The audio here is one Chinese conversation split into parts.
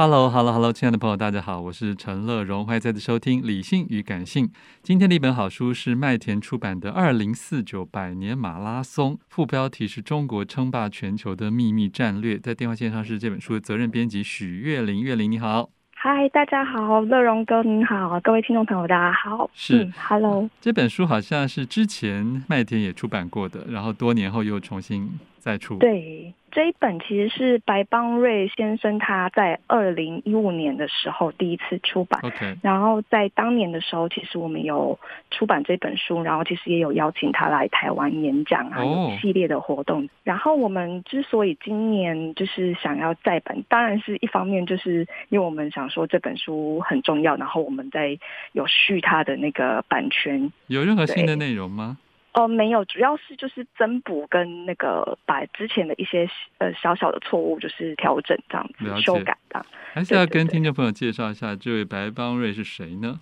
Hello，Hello，Hello，hello, hello, 亲爱的朋友，大家好，我是陈乐荣，欢迎再次收听《理性与感性》。今天的一本好书是麦田出版的《二零四九百年马拉松》，副标题是中国称霸全球的秘密战略。在电话线上是这本书的责任编辑许月玲，月玲你好。嗨，大家好，乐荣哥您好，各位听众朋友大家好。是、嗯、，Hello。这本书好像是之前麦田也出版过的，然后多年后又重新再出。对。这一本其实是白邦瑞先生他在二零一五年的时候第一次出版，Okay. 然后在当年的时候，其实我们有出版这本书，然后其实也有邀请他来台湾演讲啊，有系列的活动。然后我们之所以今年就是想要再版，当然是一方面就是因为我们想说这本书很重要，然后我们在有续它的那个版权。有任何新的内容吗？哦、呃，没有，主要是就是增补跟那个把之前的一些呃小小的错误就是调整这样子修改的。还是要跟听众朋友介绍一下，这位白邦瑞是谁呢？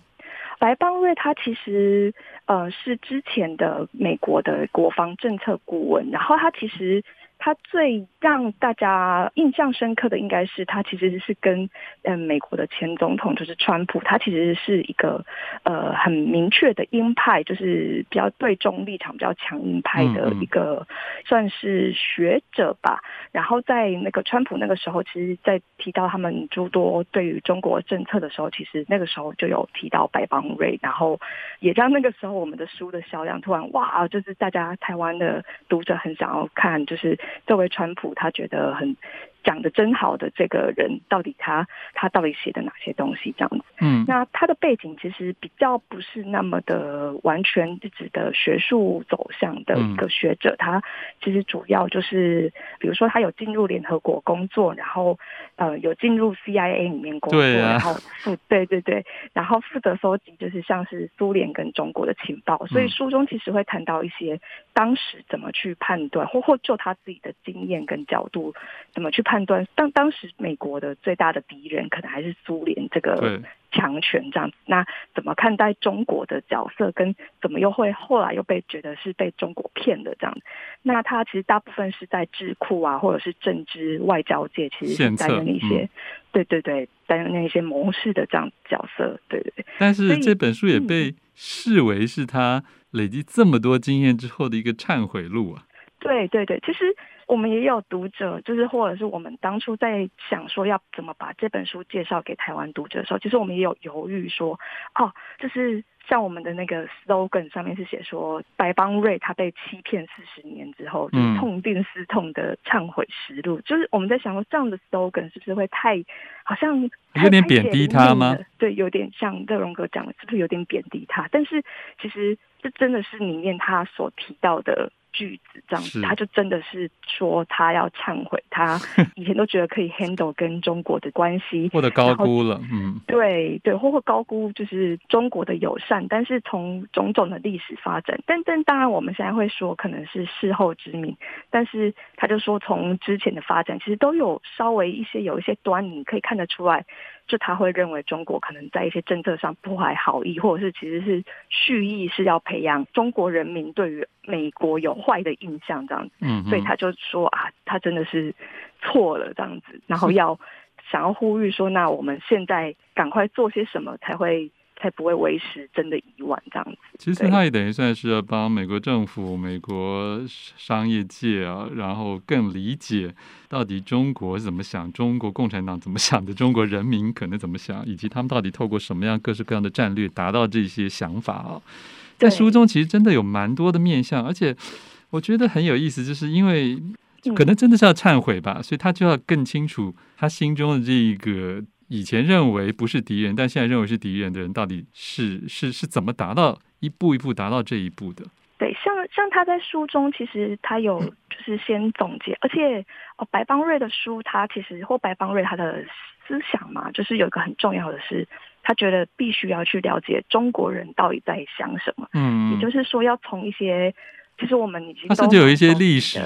白邦瑞他其实呃是之前的美国的国防政策顾问，然后他其实。他最让大家印象深刻的，应该是他其实是跟嗯美国的前总统就是川普，他其实是一个呃很明确的鹰派，就是比较对中立场比较强硬派的一个算是学者吧。然后在那个川普那个时候，其实，在提到他们诸多对于中国政策的时候，其实那个时候就有提到白邦瑞，然后也让那个时候我们的书的销量突然哇，就是大家台湾的读者很想要看，就是。作为川普，他觉得很讲的真好的这个人，到底他他到底写的哪些东西这样子？嗯，那他的背景其实比较不是那么的完全一直的学术走向的一个学者，他其实主要就是，比如说他有进入联合国工作，然后呃有进入 CIA 里面工作，然后负 对对对，然后负责搜集就是像是苏联跟中国的情报，所以书中其实会谈到一些当时怎么去判断，或或就他自己的经验跟角度怎么去。判断当当时美国的最大的敌人可能还是苏联这个强权这样子，那怎么看待中国的角色，跟怎么又会后来又被觉得是被中国骗的这样子？那他其实大部分是在智库啊，或者是政治外交界，其实是担任一些、嗯、对对对，担任那些谋士的这样角色，对对对。但是这本书也被视为是他累积这么多经验之后的一个忏悔录啊。对对对，其实。我们也有读者，就是或者是我们当初在想说要怎么把这本书介绍给台湾读者的时候，其实我们也有犹豫说，哦，就是像我们的那个 slogan 上面是写说，白邦瑞他被欺骗四十年之后，就是痛定思痛的忏悔实录。嗯、就是我们在想说，这样的 slogan 是不是会太好像有点贬低他吗？对，有点像乐荣哥讲的，是不是有点贬低他？但是其实这真的是里面他所提到的。句子这样子，他就真的是说他要忏悔，他 以前都觉得可以 handle 跟中国的关系，或者高估了，嗯，对对，或或高估就是中国的友善，但是从种种的历史发展，但但当然我们现在会说可能是事后之明，但是他就说从之前的发展其实都有稍微一些有一些端倪可以看得出来，就他会认为中国可能在一些政策上不怀好意，或者是其实是蓄意是要培养中国人民对于美国有坏的印象这样子，嗯，所以他就说啊，他真的是错了这样子，然后要。想要呼吁说，那我们现在赶快做些什么，才会才不会为时真的已晚这样子。其实他也等于算是要帮美国政府、美国商业界啊，然后更理解到底中国怎么想，中国共产党怎么想的，中国人民可能怎么想，以及他们到底透过什么样各式各样的战略达到这些想法啊。在书中其实真的有蛮多的面向，而且我觉得很有意思，就是因为。可能真的是要忏悔吧，所以他就要更清楚他心中的这一个以前认为不是敌人，但现在认为是敌人的人，到底是是是怎么达到一步一步达到这一步的？对，像像他在书中，其实他有就是先总结，而且哦，白邦瑞的书，他其实或白邦瑞他的思想嘛，就是有一个很重要的是，他觉得必须要去了解中国人到底在想什么，嗯，也就是说要从一些。其实我们已经都，甚至有一些历史，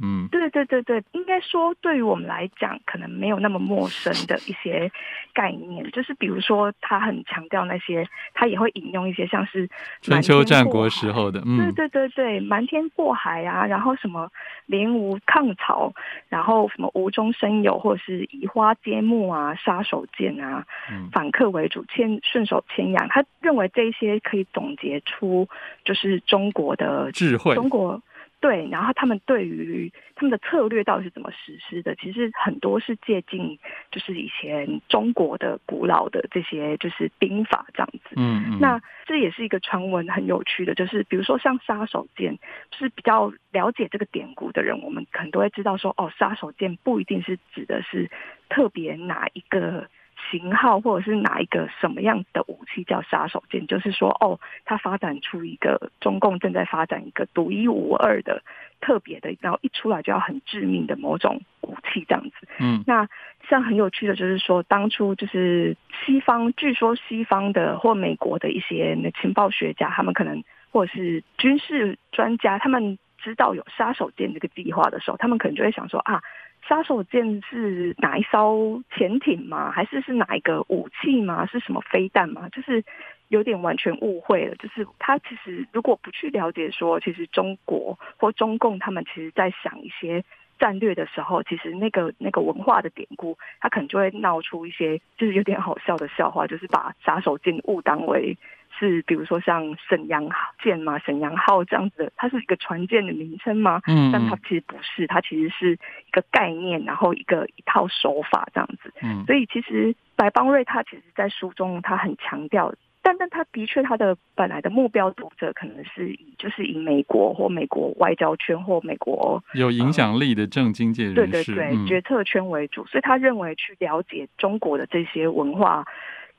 嗯，对对对对，应该说对于我们来讲，可能没有那么陌生的一些概念，就是比如说他很强调那些，他也会引用一些像是春秋战国时候的，嗯，对对对对，瞒天过海啊，然后什么联吴抗曹，然后什么无中生有，或者是移花接木啊，杀手锏啊，嗯、反客为主，牵顺手牵羊，他认为这些可以总结出就是中国的智慧。中国对，然后他们对于他们的策略到底是怎么实施的？其实很多是借鉴，就是以前中国的古老的这些就是兵法这样子。嗯，嗯，那这也是一个传闻很有趣的，就是比如说像杀手锏，就是比较了解这个典故的人，我们可能都会知道说，哦，杀手锏不一定是指的是特别哪一个。型号或者是哪一个什么样的武器叫杀手锏？就是说，哦，它发展出一个中共正在发展一个独一无二的特别的，然后一出来就要很致命的某种武器这样子。嗯，那像很有趣的就是说，当初就是西方，据说西方的或美国的一些情报学家，他们可能或者是军事专家，他们知道有杀手锏这个计划的时候，他们可能就会想说啊。杀手锏是哪一艘潜艇吗？还是是哪一个武器吗？是什么飞弹吗？就是有点完全误会了。就是他其实如果不去了解说，其实中国或中共他们其实在想一些战略的时候，其实那个那个文化的典故，他可能就会闹出一些就是有点好笑的笑话，就是把杀手锏误当为。是，比如说像沈阳舰嘛，沈阳号这样子的，它是一个船舰的名称吗？嗯，但它其实不是，它其实是一个概念，然后一个一套手法这样子。嗯，所以其实白邦瑞他其实，在书中他很强调，但但他的确他的本来的目标读者可能是以就是以美国或美国外交圈或美国有影响力的政经界人士，对对对，嗯、决策圈为主，所以他认为去了解中国的这些文化。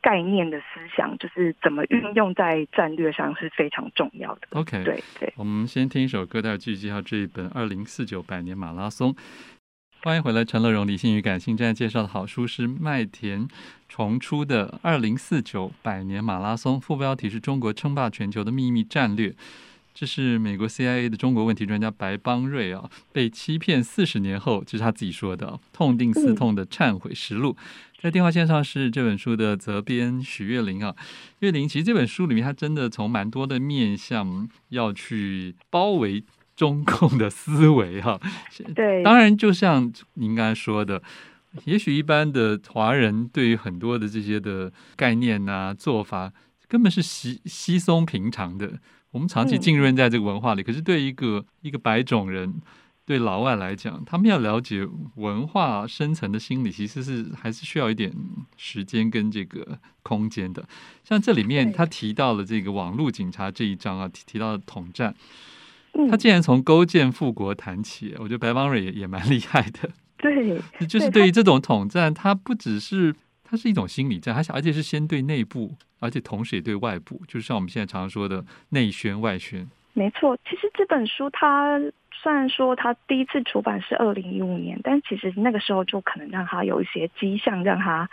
概念的思想就是怎么运用在战略上是非常重要的。OK，对对，我们先听一首歌，待会继续介绍这一本《二零四九百年马拉松》。欢迎回来，陈乐荣理性与感性正在介绍的好书是麦田重出的《二零四九百年马拉松》，副标题是中国称霸全球的秘密战略。这是美国 CIA 的中国问题专家白邦瑞啊，被欺骗四十年后，这是他自己说的，痛定思痛的忏悔实录。在电话线上是这本书的责编许月玲啊，月玲，其实这本书里面，他真的从蛮多的面向要去包围中共的思维哈。对，当然就像您刚才说的，也许一般的华人对于很多的这些的概念呐、啊、做法，根本是稀稀松平常的。我们长期浸润在这个文化里，嗯、可是对一个一个白种人，对老外来讲，他们要了解文化深层的心理，其实是还是需要一点时间跟这个空间的。像这里面他提到了这个网络警察这一章啊，提提到了统战，他竟然从勾践复国谈起，我觉得白邦瑞也也蛮厉害的。对，就是对于这种统战，它不只是。它是一种心理战，而且而且是先对内部，而且同时也对外部，就是像我们现在常常说的内宣外宣。没错，其实这本书它虽然说他第一次出版是二零一五年，但其实那个时候就可能让他有一些迹象，让他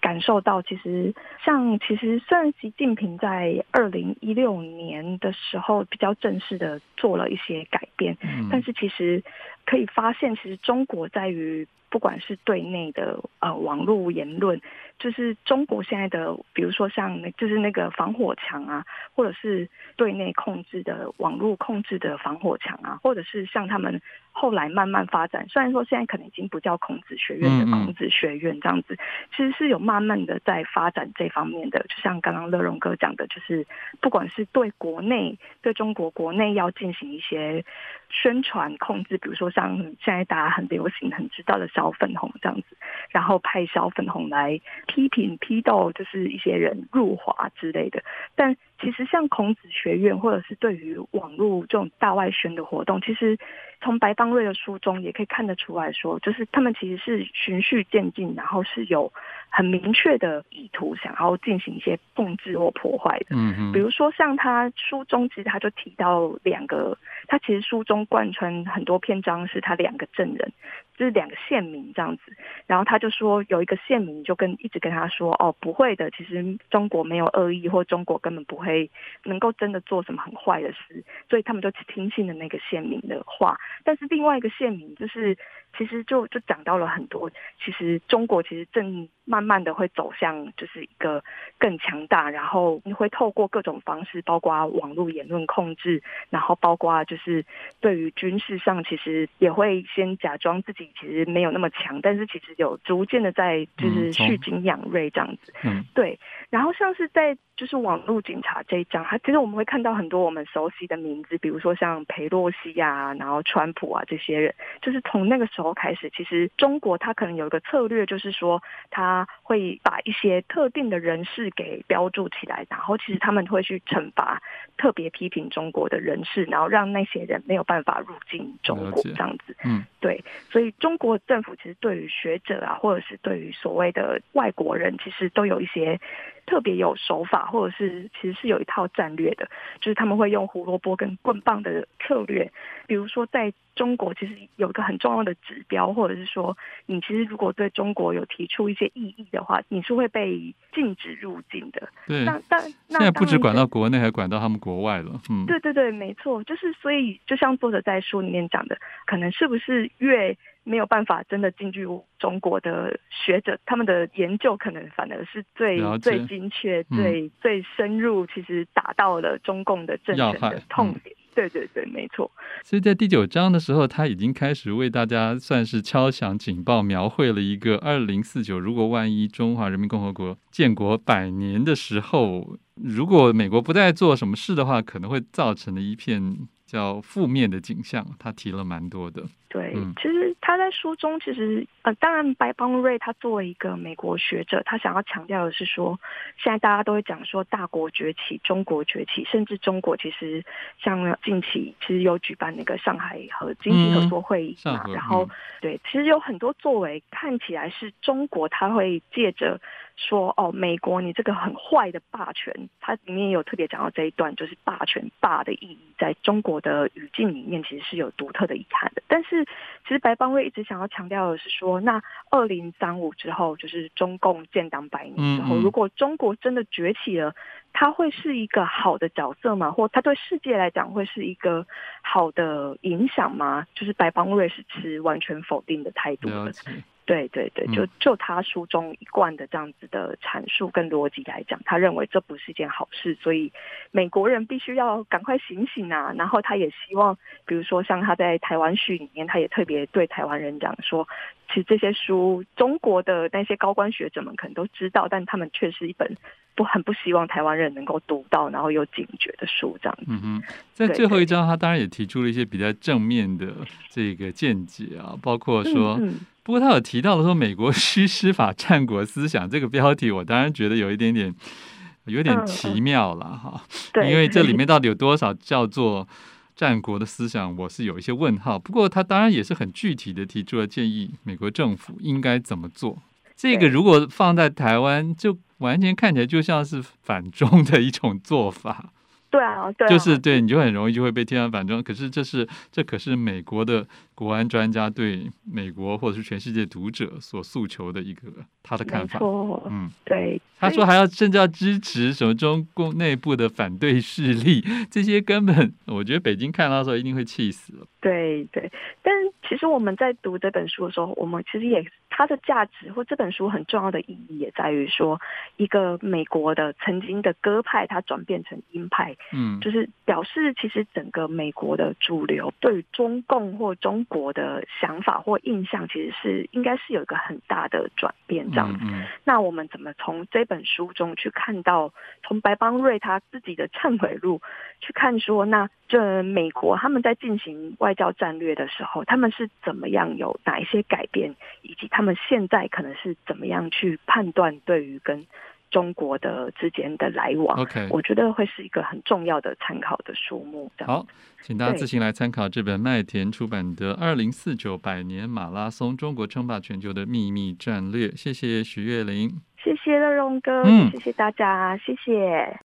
感受到，其实像其实虽然习近平在二零一六年的时候比较正式的做了一些改变，嗯、但是其实可以发现，其实中国在于不管是对内的呃网络言论。就是中国现在的，比如说像那，就是那个防火墙啊，或者是对内控制的网络控制的防火墙啊，或者是像他们后来慢慢发展，虽然说现在可能已经不叫孔子学院的孔子学院这样子，其实是有慢慢的在发展这方面的。就像刚刚乐荣哥讲的，就是不管是对国内，对中国国内要进行一些宣传控制，比如说像现在大家很流行、很知道的小粉红这样子，然后派小粉红来。批评批斗就是一些人入华之类的，但其实像孔子学院或者是对于网络这种大外宣的活动，其实从白邦瑞的书中也可以看得出来说，就是他们其实是循序渐进，然后是有很明确的意图，想要进行一些控制或破坏的。嗯嗯，比如说像他书中其实他就提到两个，他其实书中贯穿很多篇章是他两个证人。就是两个县民这样子，然后他就说有一个县民就跟一直跟他说哦，不会的，其实中国没有恶意，或中国根本不会能够真的做什么很坏的事，所以他们就听信了那个县民的话。但是另外一个县民就是其实就就讲到了很多，其实中国其实正慢慢的会走向就是一个更强大，然后你会透过各种方式，包括网络言论控制，然后包括就是对于军事上，其实也会先假装自己。其实没有那么强，但是其实有逐渐的在就是蓄精养锐这样子，嗯，对。然后像是在就是网络警察这一章，它其实我们会看到很多我们熟悉的名字，比如说像裴洛西啊，然后川普啊这些人，就是从那个时候开始，其实中国它可能有一个策略，就是说他会把一些特定的人士给标注起来，然后其实他们会去惩罚特别批评中国的人士，然后让那些人没有办法入境中国这样子，嗯，对，所以。中国政府其实对于学者啊，或者是对于所谓的外国人，其实都有一些特别有手法，或者是其实是有一套战略的，就是他们会用胡萝卜跟棍棒的策略。比如说，在中国其实有一个很重要的指标，或者是说，你其实如果对中国有提出一些异议的话，你是会被禁止入境的。对，那但那现在不止管到国内，还管到他们国外了。嗯，对对对，没错，就是所以，就像作者在书里面讲的，可能是不是越没有办法真的进入中国的学者，他们的研究可能反而是最最精确、嗯、最最深入，其实打到了中共的政权的痛点。对对对，没错。所以在第九章的时候，他已经开始为大家算是敲响警报，描绘了一个二零四九，如果万一中华人民共和国建国百年的时候，如果美国不再做什么事的话，可能会造成的一片。叫负面的景象，他提了蛮多的。对，其实他在书中，其实呃，当然白邦瑞他作为一个美国学者，他想要强调的是说，现在大家都会讲说大国崛起，中国崛起，甚至中国其实像近期其实有举办那个上海和经济合作会议嘛，嗯、然后、嗯、对，其实有很多作为看起来是中国，他会借着。说哦，美国你这个很坏的霸权，它里面有特别讲到这一段，就是霸权霸的意义，在中国的语境里面其实是有独特的遗憾的。但是，其实白邦瑞一直想要强调的是说，那二零三五之后，就是中共建党百年之后，如果中国真的崛起了，它会是一个好的角色吗？或它对世界来讲会是一个好的影响吗？就是白邦瑞是持完全否定的态度的。对对对，就就他书中一贯的这样子的阐述跟逻辑来讲，他认为这不是一件好事，所以美国人必须要赶快醒醒啊！然后他也希望，比如说像他在台湾序里面，他也特别对台湾人讲说，其实这些书中国的那些高官学者们可能都知道，但他们却是一本不很不希望台湾人能够读到，然后有警觉的书这样子。嗯哼，在最后一章，他当然也提出了一些比较正面的这个见解啊，包括说。嗯嗯不过他有提到了说，美国需施法战国思想这个标题，我当然觉得有一点点有点奇妙了哈。因为这里面到底有多少叫做战国的思想，我是有一些问号。不过他当然也是很具体的提出了建议，美国政府应该怎么做。这个如果放在台湾，就完全看起来就像是反中的一种做法。对啊，对啊，就是对，你就很容易就会被贴上反中。可是这是这可是美国的国安专家对美国或者是全世界读者所诉求的一个他的看法。嗯，对。他说还要甚至要支持什么中共内部的反对势力，这些根本我觉得北京看到的时候一定会气死了。对对，但其实我们在读这本书的时候，我们其实也它的价值或这本书很重要的意义也在于说，一个美国的曾经的鸽派，它转变成鹰派，嗯，就是表示其实整个美国的主流对于中共或中国的想法或印象，其实是应该是有一个很大的转变这样子。嗯嗯、那我们怎么从这本书中去看到，从白邦瑞他自己的忏悔录去看说，那这美国他们在进行外交战略的时候，他们是怎么样有哪一些改变，以及他们现在可能是怎么样去判断对于跟中国的之间的来往？OK，我觉得会是一个很重要的参考的书目。好，请大家自行来参考这本麦田出版的《二零四九百年马拉松：中国称霸全球的秘密战略》。谢谢许月玲，谢谢乐荣哥，嗯，谢谢大家，谢谢。